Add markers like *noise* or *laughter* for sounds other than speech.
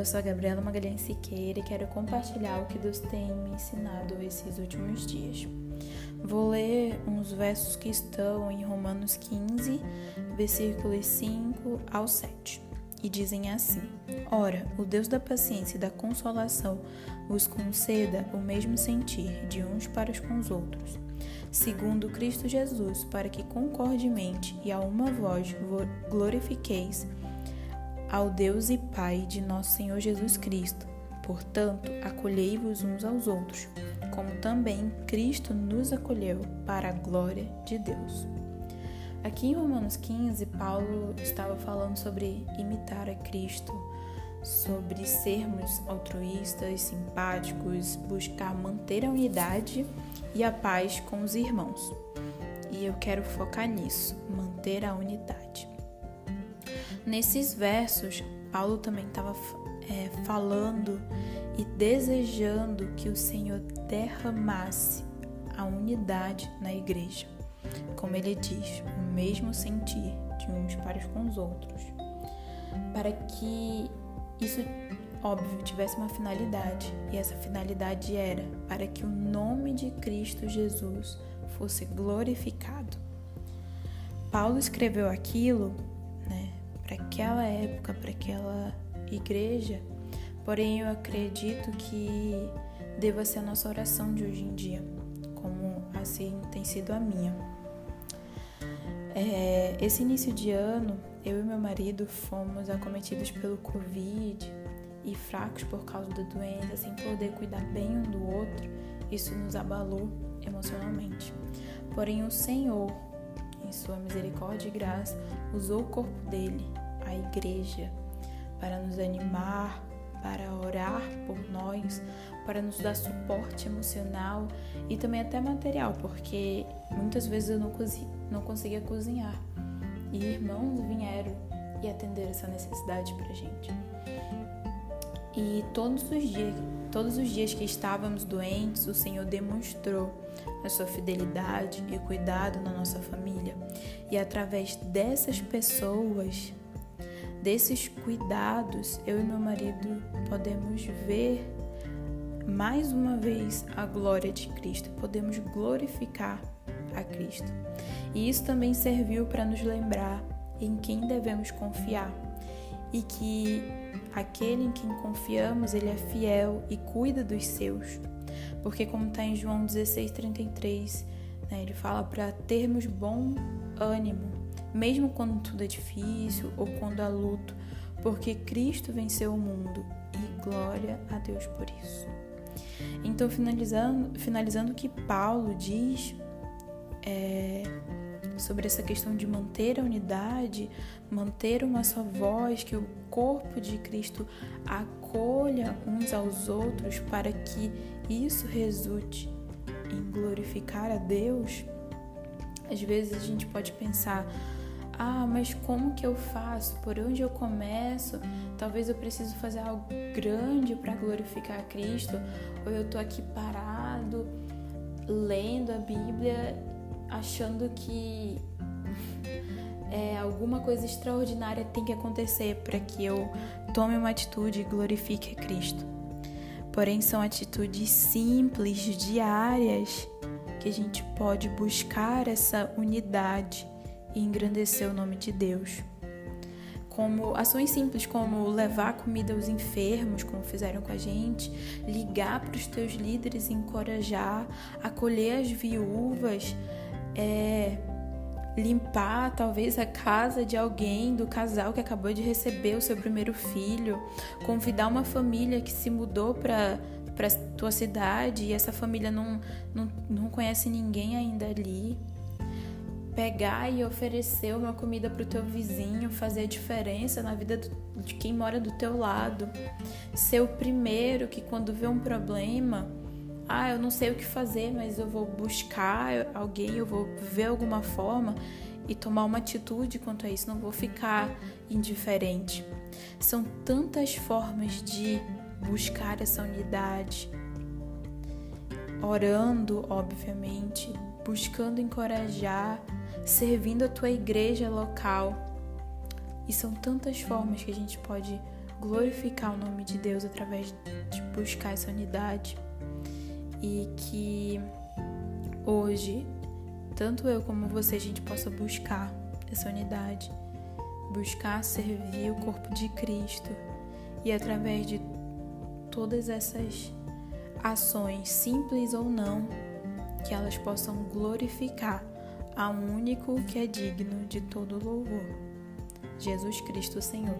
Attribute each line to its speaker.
Speaker 1: eu sou a Gabriela Magalhães Siqueira e quero compartilhar o que Deus tem me ensinado esses últimos dias. Vou ler uns versos que estão em Romanos 15, versículos 5 ao 7, e dizem assim: Ora, o Deus da paciência e da consolação vos conceda o mesmo sentir de uns para com os outros, segundo Cristo Jesus, para que concordemente e a uma voz glorifiqueis ao Deus e Pai de nosso Senhor Jesus Cristo. Portanto, acolhei-vos uns aos outros, como também Cristo nos acolheu para a glória de Deus. Aqui em Romanos 15, Paulo estava falando sobre imitar a Cristo, sobre sermos altruístas, simpáticos, buscar manter a unidade e a paz com os irmãos. E eu quero focar nisso, manter a unidade. Nesses versos, Paulo também estava é, falando e desejando que o Senhor derramasse a unidade na igreja. Como ele diz, o mesmo sentir de uns para com os outros. Para que isso, óbvio, tivesse uma finalidade. E essa finalidade era para que o nome de Cristo Jesus fosse glorificado. Paulo escreveu aquilo para aquela época, para aquela igreja. Porém, eu acredito que deva ser a nossa oração de hoje em dia, como assim tem sido a minha. É, esse início de ano, eu e meu marido fomos acometidos pelo Covid e fracos por causa da doença, sem poder cuidar bem um do outro. Isso nos abalou emocionalmente. Porém, o Senhor, em sua misericórdia e graça, usou o corpo dele a igreja para nos animar, para orar por nós, para nos dar suporte emocional e também até material, porque muitas vezes eu não, não conseguia cozinhar e irmãos vieram e atenderam essa necessidade para gente. E todos os dias, todos os dias que estávamos doentes, o Senhor demonstrou a sua fidelidade e cuidado na nossa família. E através dessas pessoas, desses cuidados, eu e meu marido podemos ver mais uma vez a glória de Cristo, podemos glorificar a Cristo. E isso também serviu para nos lembrar em quem devemos confiar e que aquele em quem confiamos, ele é fiel e cuida dos seus. Porque como está em João 16:33, né, ele fala para termos bom ânimo mesmo quando tudo é difícil ou quando há luto, porque Cristo venceu o mundo e glória a Deus por isso. Então, finalizando, finalizando o que Paulo diz é, sobre essa questão de manter a unidade, manter uma só voz, que o corpo de Cristo acolha uns aos outros para que isso resulte em glorificar a Deus. Às vezes a gente pode pensar, ah, mas como que eu faço? Por onde eu começo? Talvez eu preciso fazer algo grande para glorificar a Cristo, ou eu tô aqui parado lendo a Bíblia, achando que *laughs* é, alguma coisa extraordinária tem que acontecer para que eu tome uma atitude e glorifique a Cristo. Porém, são atitudes simples, diárias, que a gente pode buscar essa unidade e engrandecer o nome de Deus. Como ações simples como levar comida aos enfermos, como fizeram com a gente, ligar para os teus líderes encorajar, acolher as viúvas, é, limpar talvez a casa de alguém, do casal que acabou de receber o seu primeiro filho, convidar uma família que se mudou para para tua cidade e essa família não, não, não conhece ninguém ainda ali pegar e oferecer uma comida para o teu vizinho, fazer a diferença na vida de quem mora do teu lado. Ser o primeiro que quando vê um problema, ah, eu não sei o que fazer, mas eu vou buscar alguém, eu vou ver alguma forma e tomar uma atitude quanto a isso, não vou ficar indiferente. São tantas formas de buscar essa unidade. Orando, obviamente, buscando encorajar servindo a tua igreja local. E são tantas formas que a gente pode glorificar o nome de Deus através de buscar essa unidade e que hoje, tanto eu como você, a gente possa buscar essa unidade, buscar servir o corpo de Cristo e através de todas essas ações, simples ou não, que elas possam glorificar a um único que é digno de todo louvor, Jesus Cristo Senhor.